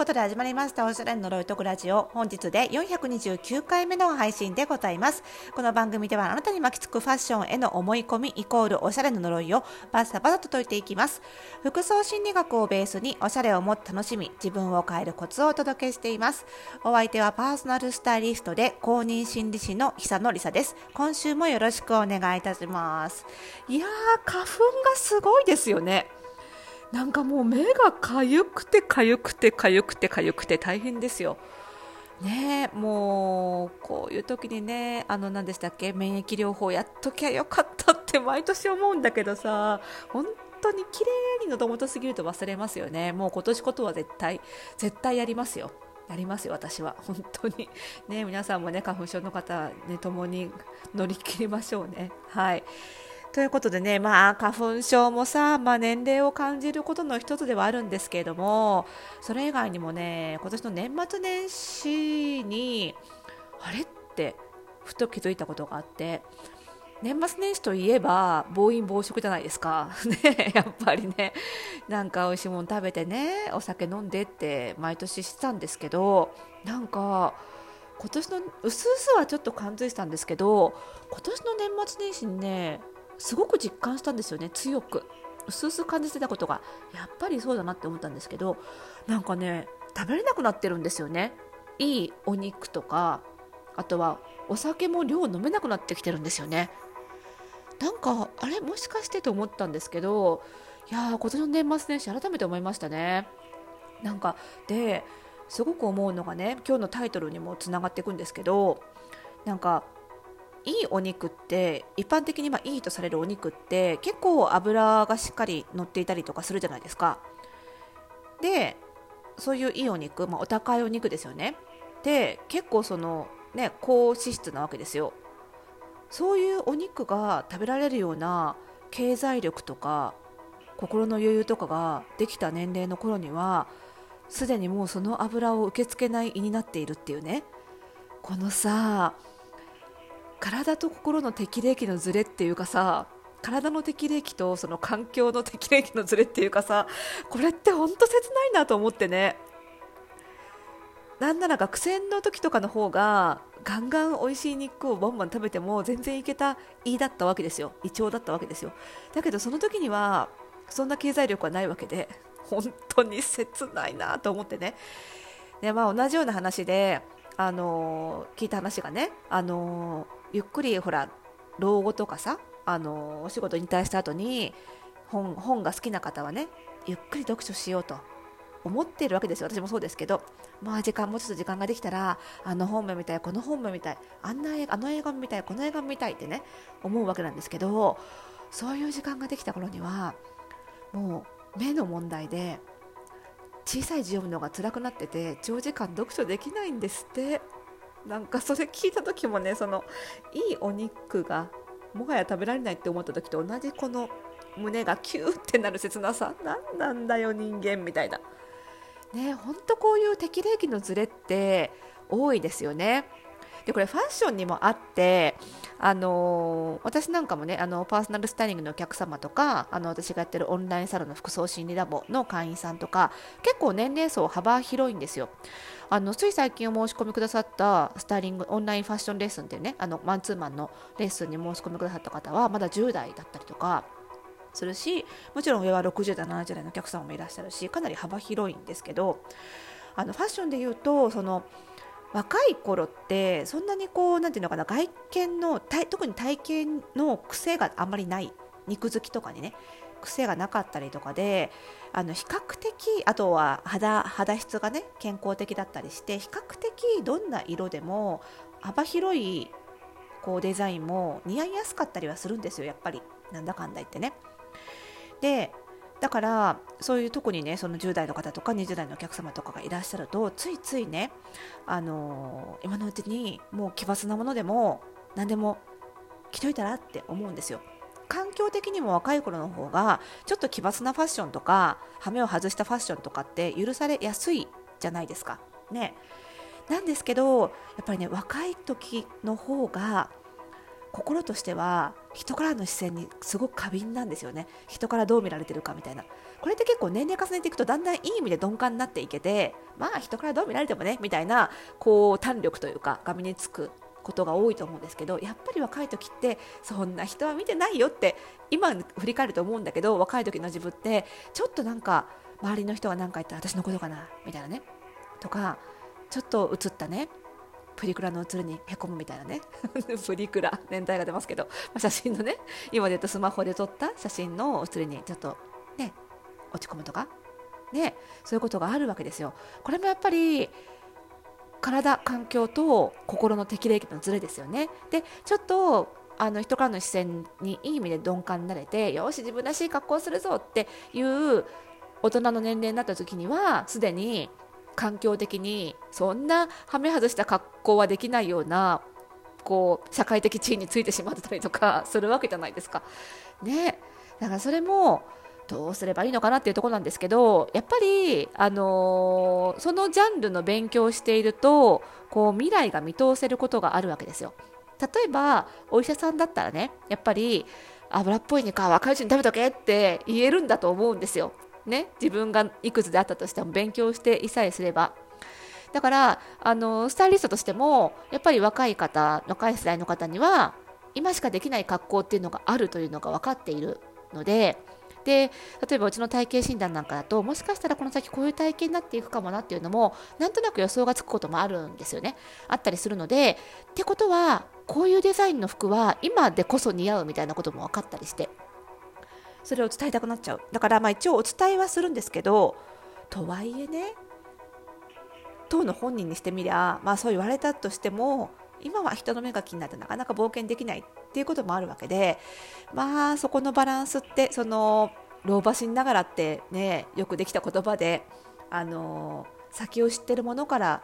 ことで始まりました。おしゃれの呪いとくラジオ。本日で429回目の配信でございます。この番組ではあなたに巻きつくファッションへの思い込みイコールおしゃれの呪いをバッサバサと解いていきます。服装心理学をベースにおしゃれをもっと楽しみ自分を変えるコツをお届けしています。お相手はパーソナルスタイリストで公認心理師の久野里沙です。今週もよろしくお願いいたします。いやー花粉がすごいですよね。なんかもう目がかゆくてかゆくてかゆくてかゆくて大変ですよ。ねもうこういう時にねあの何でしたっけ免疫療法やっときゃよかったって毎年思うんだけどさ本当に綺麗に喉元すぎると忘れますよね。もう今年ことは絶対絶対やりますよ。やりますよ私は。本当に。ね皆さんもね花粉症の方ね共に乗り切りましょうね。はい。ということでね、まあ、花粉症もさ、まあ、年齢を感じることの一つではあるんですけれども、それ以外にもね、今年の年末年始に、あれって、ふと気づいたことがあって、年末年始といえば暴飲暴食じゃないですか、ね、やっぱりねなんか美味しいもの食べてねお酒飲んでって毎年してたんですけどなんか今年のうすうすはちょっと感づいてたんですけど今年の年末年始にねすごく実感したんですよね。強く。薄々感じてたことが。やっぱりそうだなって思ったんですけどなんかね食べれなくなってるんですよね。いいお肉とかあとはお酒も量飲めなくなってきてるんですよね。なんかあれ？もしかしてと思ったんですけどいやー今年の年末年始改めて思いましたね。なんかですごく思うのがね今日のタイトルにもつながっていくんですけどなんかいいお肉って一般的にまあいいとされるお肉って結構脂がしっかり乗っていたりとかするじゃないですか。でそういういいお肉、まあ、お高いお肉ですよね。で結構そのね高脂質なわけですよ。そういうお肉が食べられるような経済力とか心の余裕とかができた年齢の頃にはすでにもうその油を受け付けない胃になっているっていうね。このさ体と心の適齢期のズレっていうかさ体の適齢期とその環境の適齢期のズレっていうかさこれってほんと切ないなと思ってね。なんなら学生の時とかの方がガンガン美味しい肉をバンバン食べても全然いけた胃だったわけですよ。胃腸だったわけですよ。だけどその時にはそんな経済力はないわけで本当に切ないなと思ってね。で、まあ、同じような話であの、聞いた話がね、あのゆっくりほら老後とかさあのお仕事引退した後に本本が好きな方はねゆっくり読書しようと思っているわけですよ。私もそうですけどまあ時間もうちょっと時間ができたらあの本も見たいこの本も見たいあんなあの映画も見たいこの映画も見たいってね思うわけなんですけどそういう時間ができた頃にはもう目の問題で小さい字読むのが辛くなってて長時間読書できないんですって。なんかそれ聞いた時もねそのいいお肉がもはや食べられないって思った時と同じこの胸がキューってなる切なさ。何なんだよ人間みたいな。ねほんとこういう適齢期のズレって多いですよね。でこれファッションにもあってあのー、私なんかもねあのパーソナルスタイリングのお客様とかあの私がやってるオンラインサロンの服装心理ラボの会員さんとか結構年齢層幅広いんですよ。あのつい最近お申し込みくださったスタイリングオンラインファッションレッスンっていうねあのマンツーマンのレッスンに申し込みくださった方はまだ10代だったりとかするしもちろん上は60代70代のお客様もいらっしゃるしかなり幅広いんですけどあのファッションでいうとその若い頃ってそんなにこうなんていうのかな外見の特に体型の癖があんまりない肉付きとかにね癖がなかったりとかであの比較的あとは肌肌質がね健康的だったりして比較的どんな色でも幅広いこうデザインも似合いやすかったりはするんですよやっぱりなんだかんだ言ってね。でだからそういう特にねその10代の方とか20代のお客様とかがいらっしゃるとついついねあのー、今のうちにもう奇抜なものでも何でも着といたらって思うんですよ。環境的にも若い頃の方がちょっと奇抜なファッションとか羽目を外したファッションとかって許されやすいじゃないですか。ね。なんですけどやっぱりね若い時の方が心としては人からの視線にすごく過敏なんですよね。人からどう見られてるかみたいな。これって結構年齢重ねていくとだんだんいい意味で鈍感になっていけてまあ人からどう見られてもねみたいなこう胆力というかが身につくことが多いと思うんですけどやっぱり若い時ってそんな人は見てないよって今振り返ると思うんだけど若い時の自分ってちょっとなんか周りの人が何か言ったら私のことかなみたいなね。とかちょっと映ったね。プリクラの写りにへこむみたいなね。プリクラ年代が出ますけど、まあ、写真のね今で言うとスマホで撮った写真の写りにちょっとね落ち込むとか。ねそういうことがあるわけですよ。これもやっぱり体環境と心の適齢期のズレですよね。でちょっとあの人からの視線にいい意味で鈍感になれてよし自分らしい格好をするぞっていう大人の年齢になった時にはすでに環境的にそんなはめ外した格好はできないようなこう社会的地位についてしまってたりとか するわけじゃないですか。ね、だからそれもどうすればいいのかなっていうところなんですけどやっぱり、あのー、そのジャンルの勉強をしているとこう未来が見通せることがあるわけですよ。例えばお医者さんだったらねやっぱり油っぽい肉は若いうちに食べとけって言えるんだと思うんですよ。ね、自分がいくつであったとしても勉強していさえすれば。だからあのスタイリストとしてもやっぱり若い方若い世代の方には今しかできない格好っていうのがあるというのが分かっているのでで例えばうちの体型診断なんかだともしかしたらこの先こういう体型になっていくかもなっていうのもなんとなく予想がつくこともあるんですよねあったりするのでってことはこういうデザインの服は今でこそ似合うみたいなことも分かったりしてそれを伝えたくなっちゃう。だからまあ一応お伝えはするんですけどとはいえね当の本人にしてみりゃ、まあ、そう言われたとしても今は人の目が気になってなかなか冒険できないっていうこともあるわけでまあそこのバランスってその老婆心ながらってねよくできた言葉であの先を知ってるものから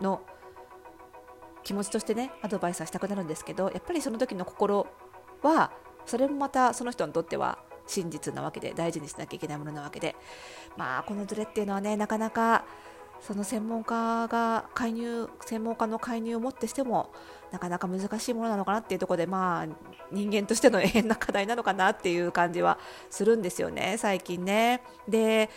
の気持ちとしてねアドバイスはしたくなるんですけどやっぱりその時の心はそれもまたその人にとっては真実なわけで大事にしなきゃいけないものなわけでまあこのズレっていうのはねなかなかその専門家が介入専門家の介入をもってしてもなかなか難しいものなのかなっていうところでまあ人間としての永遠な課題なのかなっていう感じはするんですよね最近ね。で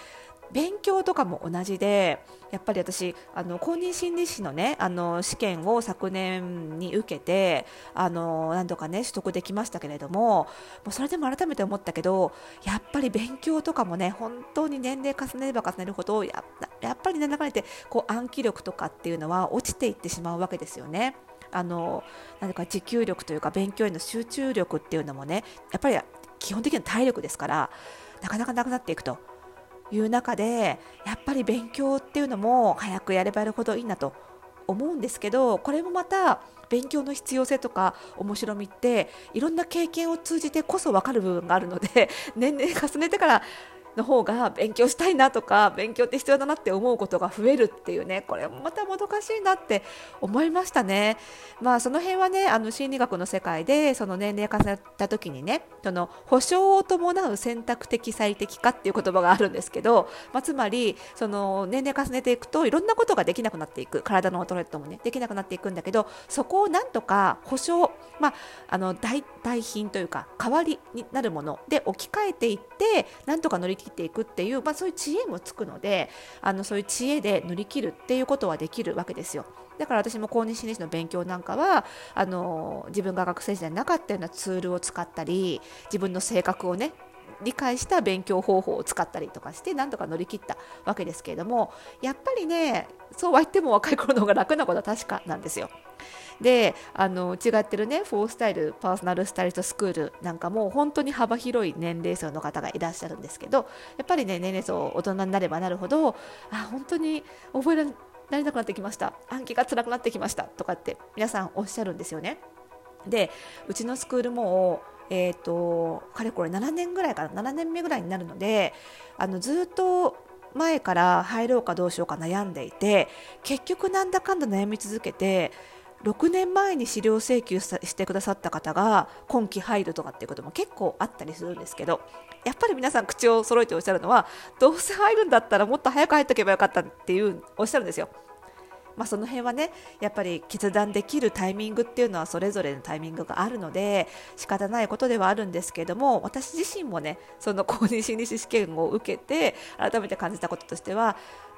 勉強とかも同じでやっぱり私あの公認心理師のねあの試験を昨年に受けてあの何度かね取得できましたけれどももうそれでも改めて思ったけどやっぱり勉強とかもね本当に年齢重ねれば重ねるほどややっぱりね流れてこう暗記力とかっていうのは落ちていってしまうわけですよね。あの何か持久力というか勉強への集中力っていうのもねやっぱり基本的には体力ですからなかなかなくなっていくという中でやっぱり勉強っていうのも早くやればやるほどいいなと思うんですけどこれもまた勉強の必要性とか面白みっていろんな経験を通じてこそ分かる部分があるので 年齢重ねてからの方が勉強したいなとか勉強って必要だなって思うことが増えるっていうねこれもまたもどかしいなって思いましたね。まあその辺はねあの心理学の世界でその年齢重ねた時にねその保証を伴う選択的最適化っていう言葉があるんですけど、まあ、つまりその年齢重ねていくといろんなことができなくなっていく体の衰えともねできなくなっていくんだけどそこをなんとか保証まああの代代品というか代わりになるもので置き換えていってなんとか乗り切きていくっていう、まあ、そういう知恵もつくのであのそういう知恵で乗り切るっていうことはできるわけですよ。だから私も公認心理師の勉強なんかはあの自分が学生時代になかったようなツールを使ったり自分の性格をね理解した勉強方法を使ったりとかしてなんとか乗り切ったわけですけれどもやっぱりねそうは言っても若い頃の方が楽なことは確かなんですよ。であの違ってるねフォースタイルパーソナルスタイリストスクールなんかも本当に幅広い年齢層の方がいらっしゃるんですけどやっぱりね年齢層大人になればなるほどあ本当に覚えられなくなってきました暗記が辛くなってきましたとかって皆さんおっしゃるんですよね。でうちのスクールもえーと、かれこれ7年ぐらいかな7年目ぐらいになるのであのずっと前から入ろうかどうしようか悩んでいて結局なんだかんだ悩み続けて6年前に資料請求してくださった方が今期入るとかっていうことも結構あったりするんですけどやっぱり皆さん口を揃えておっしゃるのはどうせ入るんだったらもっと早く入っておけばよかったっていうおっしゃるんですよ。まあ、その辺はねやっぱり決断できるタイミングっていうのはそれぞれのタイミングがあるので仕方ないことではあるんですけども私自身もねその公認心理師試験を受けて改めて感じたこととしては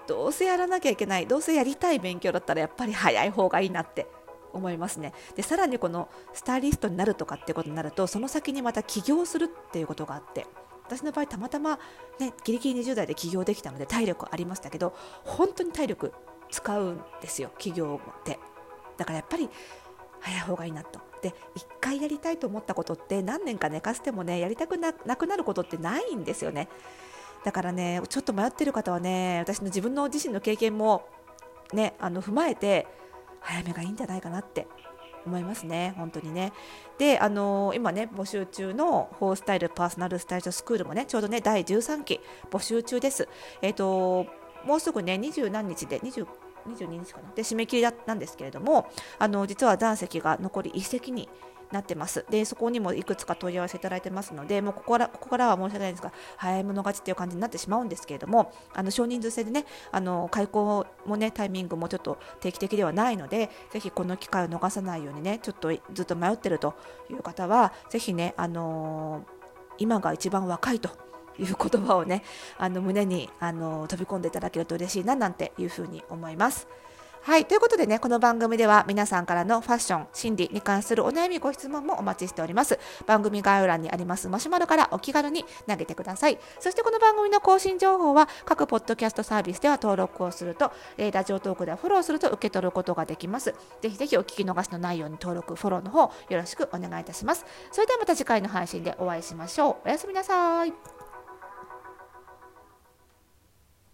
どうせやらなきゃいけないどうせやりたい勉強だったらやっぱり早い方がいいなって思いますね。でさらにこのスタイリストになるとかってことになるとその先にまた起業するっていうことがあって私の場合たまたま、ね、ギリギリ20代で起業できたので体力ありましたけど本当に体力使うんですよ起業ってだからやっぱり早い方がいいなと。で1回やりたいと思ったことって何年か寝かせてもねやりたくなくなることってないんですよね。だからねちょっと迷ってる方はね私の自分の自身の経験もねあの踏まえて早めがいいんじゃないかなって。思いますね、本当にね。で、あのー、今ね、募集中のフォースタイルパーソナルスタイルスクールもね、ちょうどね、第13期募集中です。えっ、ー、と、もうすぐね、20何日で、20 22日かなで締め切りなんですけれどもあの実は残席が残り1席になってます。で、そこにもいくつか問い合わせいただいてますので、もうここからここからは申し訳ないんですが、早い者勝ちっていう感じになってしまうんですけれども、あの少人数制でね、あの開校もね、タイミングもちょっと定期的ではないので、ぜひこの機会を逃さないようにね、ちょっとずっと迷ってるという方は、ぜひね、あのー、今が一番若いと。いう言葉をねあの胸にあの飛び込んでいただけると嬉しいななんていうふうに思います。はい。ということでね、この番組では皆さんからのファッション、心理に関するお悩み、ご質問もお待ちしております。番組概要欄にありますマシュマロからお気軽に投げてください。そしてこの番組の更新情報は各ポッドキャストサービスでは登録をすると、えラジオトークではフォローすると受け取ることができます。ぜひぜひお聞き逃しのないように登録、フォローの方よろしくお願いいたします。それではまた次回の配信でお会いしましょう。おやすみなさい。